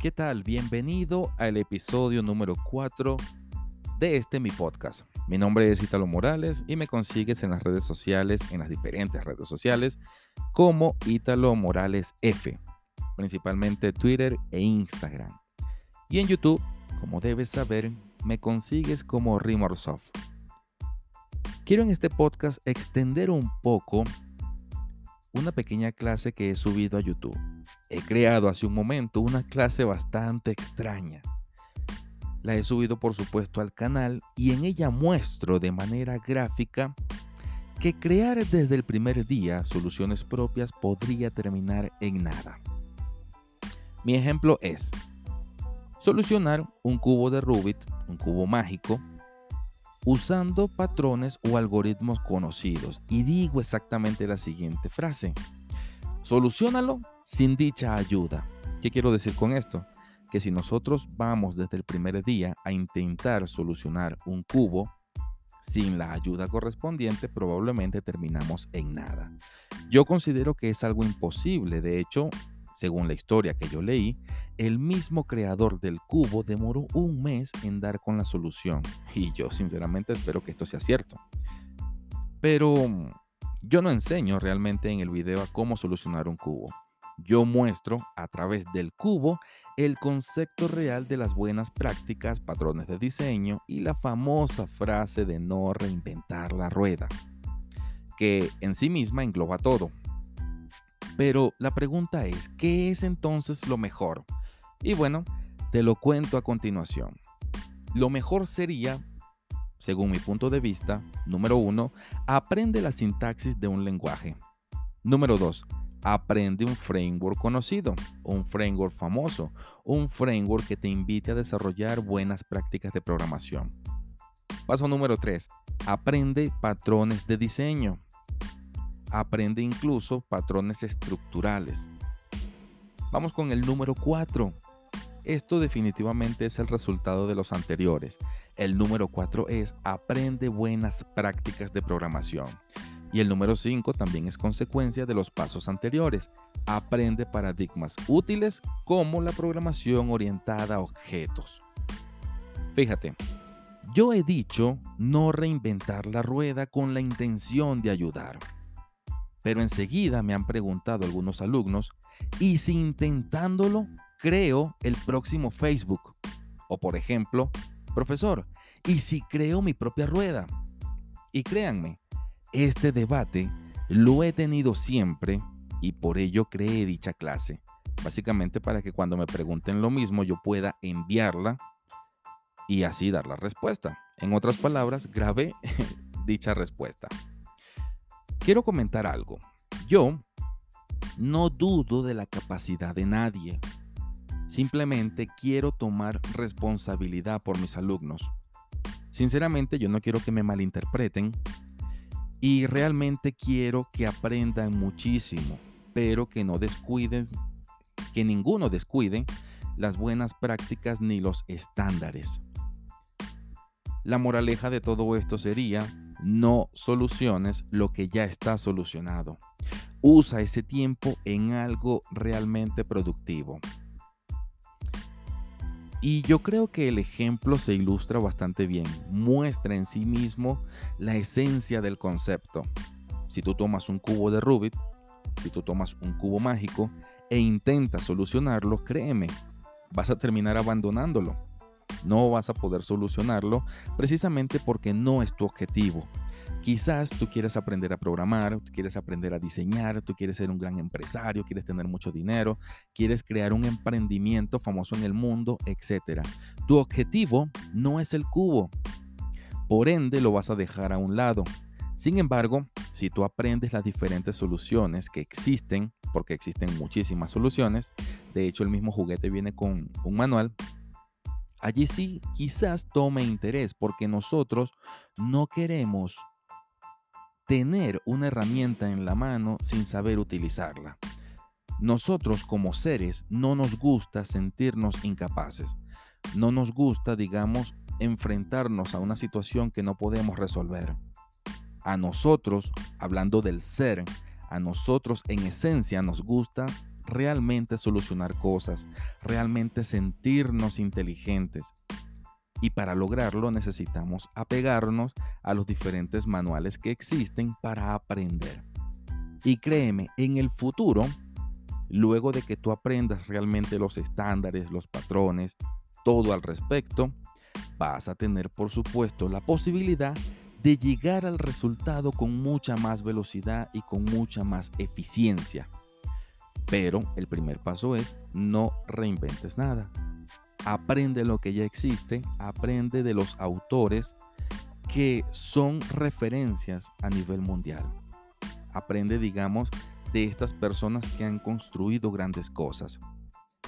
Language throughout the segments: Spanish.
¿Qué tal? Bienvenido al episodio número 4 de este mi podcast. Mi nombre es Italo Morales y me consigues en las redes sociales, en las diferentes redes sociales, como Italo Morales F, principalmente Twitter e Instagram. Y en YouTube, como debes saber, me consigues como Rimorsoft. Quiero en este podcast extender un poco una pequeña clase que he subido a YouTube. He creado hace un momento una clase bastante extraña. La he subido por supuesto al canal y en ella muestro de manera gráfica que crear desde el primer día soluciones propias podría terminar en nada. Mi ejemplo es solucionar un cubo de Rubik, un cubo mágico, usando patrones o algoritmos conocidos. Y digo exactamente la siguiente frase. Solucionalo sin dicha ayuda. ¿Qué quiero decir con esto? Que si nosotros vamos desde el primer día a intentar solucionar un cubo sin la ayuda correspondiente, probablemente terminamos en nada. Yo considero que es algo imposible. De hecho, según la historia que yo leí, el mismo creador del cubo demoró un mes en dar con la solución. Y yo sinceramente espero que esto sea cierto. Pero yo no enseño realmente en el video a cómo solucionar un cubo. Yo muestro a través del cubo el concepto real de las buenas prácticas, patrones de diseño y la famosa frase de no reinventar la rueda, que en sí misma engloba todo. Pero la pregunta es, ¿qué es entonces lo mejor? Y bueno, te lo cuento a continuación. Lo mejor sería, según mi punto de vista, número uno, aprende la sintaxis de un lenguaje. Número dos, aprende un framework conocido, un framework famoso, un framework que te invite a desarrollar buenas prácticas de programación. Paso número tres, aprende patrones de diseño aprende incluso patrones estructurales. Vamos con el número 4. Esto definitivamente es el resultado de los anteriores. El número 4 es aprende buenas prácticas de programación. Y el número 5 también es consecuencia de los pasos anteriores. Aprende paradigmas útiles como la programación orientada a objetos. Fíjate, yo he dicho no reinventar la rueda con la intención de ayudar. Pero enseguida me han preguntado algunos alumnos, ¿y si intentándolo creo el próximo Facebook? O por ejemplo, profesor, ¿y si creo mi propia rueda? Y créanme, este debate lo he tenido siempre y por ello creé dicha clase. Básicamente para que cuando me pregunten lo mismo yo pueda enviarla y así dar la respuesta. En otras palabras, grabé dicha respuesta. Quiero comentar algo. Yo no dudo de la capacidad de nadie. Simplemente quiero tomar responsabilidad por mis alumnos. Sinceramente, yo no quiero que me malinterpreten y realmente quiero que aprendan muchísimo, pero que no descuiden, que ninguno descuide las buenas prácticas ni los estándares. La moraleja de todo esto sería no soluciones lo que ya está solucionado. Usa ese tiempo en algo realmente productivo. Y yo creo que el ejemplo se ilustra bastante bien. Muestra en sí mismo la esencia del concepto. Si tú tomas un cubo de Rubik, si tú tomas un cubo mágico e intentas solucionarlo, créeme, vas a terminar abandonándolo no vas a poder solucionarlo precisamente porque no es tu objetivo. Quizás tú quieres aprender a programar, tú quieres aprender a diseñar, tú quieres ser un gran empresario, quieres tener mucho dinero, quieres crear un emprendimiento famoso en el mundo, etc. Tu objetivo no es el cubo. Por ende, lo vas a dejar a un lado. Sin embargo, si tú aprendes las diferentes soluciones que existen, porque existen muchísimas soluciones, de hecho el mismo juguete viene con un manual, allí sí quizás tome interés porque nosotros no queremos tener una herramienta en la mano sin saber utilizarla. Nosotros como seres no nos gusta sentirnos incapaces. No nos gusta, digamos, enfrentarnos a una situación que no podemos resolver. A nosotros, hablando del ser, a nosotros en esencia nos gusta realmente solucionar cosas, realmente sentirnos inteligentes. Y para lograrlo necesitamos apegarnos a los diferentes manuales que existen para aprender. Y créeme, en el futuro, luego de que tú aprendas realmente los estándares, los patrones, todo al respecto, vas a tener por supuesto la posibilidad de llegar al resultado con mucha más velocidad y con mucha más eficiencia. Pero el primer paso es no reinventes nada. Aprende lo que ya existe, aprende de los autores que son referencias a nivel mundial. Aprende, digamos, de estas personas que han construido grandes cosas.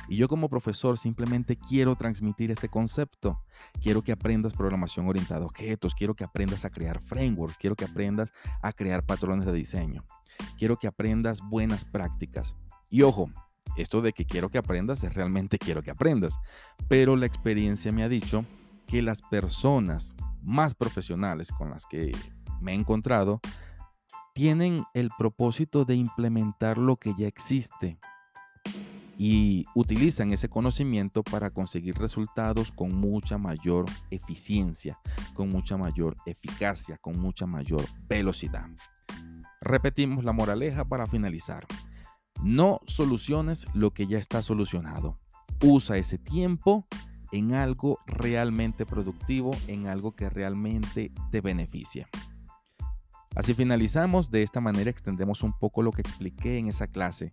Y yo como profesor simplemente quiero transmitir este concepto. Quiero que aprendas programación orientada a objetos, quiero que aprendas a crear frameworks, quiero que aprendas a crear patrones de diseño. Quiero que aprendas buenas prácticas. Y ojo, esto de que quiero que aprendas es realmente quiero que aprendas. Pero la experiencia me ha dicho que las personas más profesionales con las que me he encontrado tienen el propósito de implementar lo que ya existe y utilizan ese conocimiento para conseguir resultados con mucha mayor eficiencia, con mucha mayor eficacia, con mucha mayor velocidad. Repetimos la moraleja para finalizar. No soluciones lo que ya está solucionado. Usa ese tiempo en algo realmente productivo, en algo que realmente te beneficie. Así finalizamos, de esta manera extendemos un poco lo que expliqué en esa clase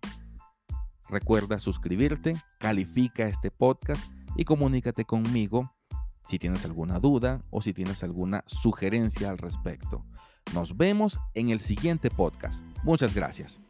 Recuerda suscribirte, califica este podcast y comunícate conmigo si tienes alguna duda o si tienes alguna sugerencia al respecto. Nos vemos en el siguiente podcast. Muchas gracias.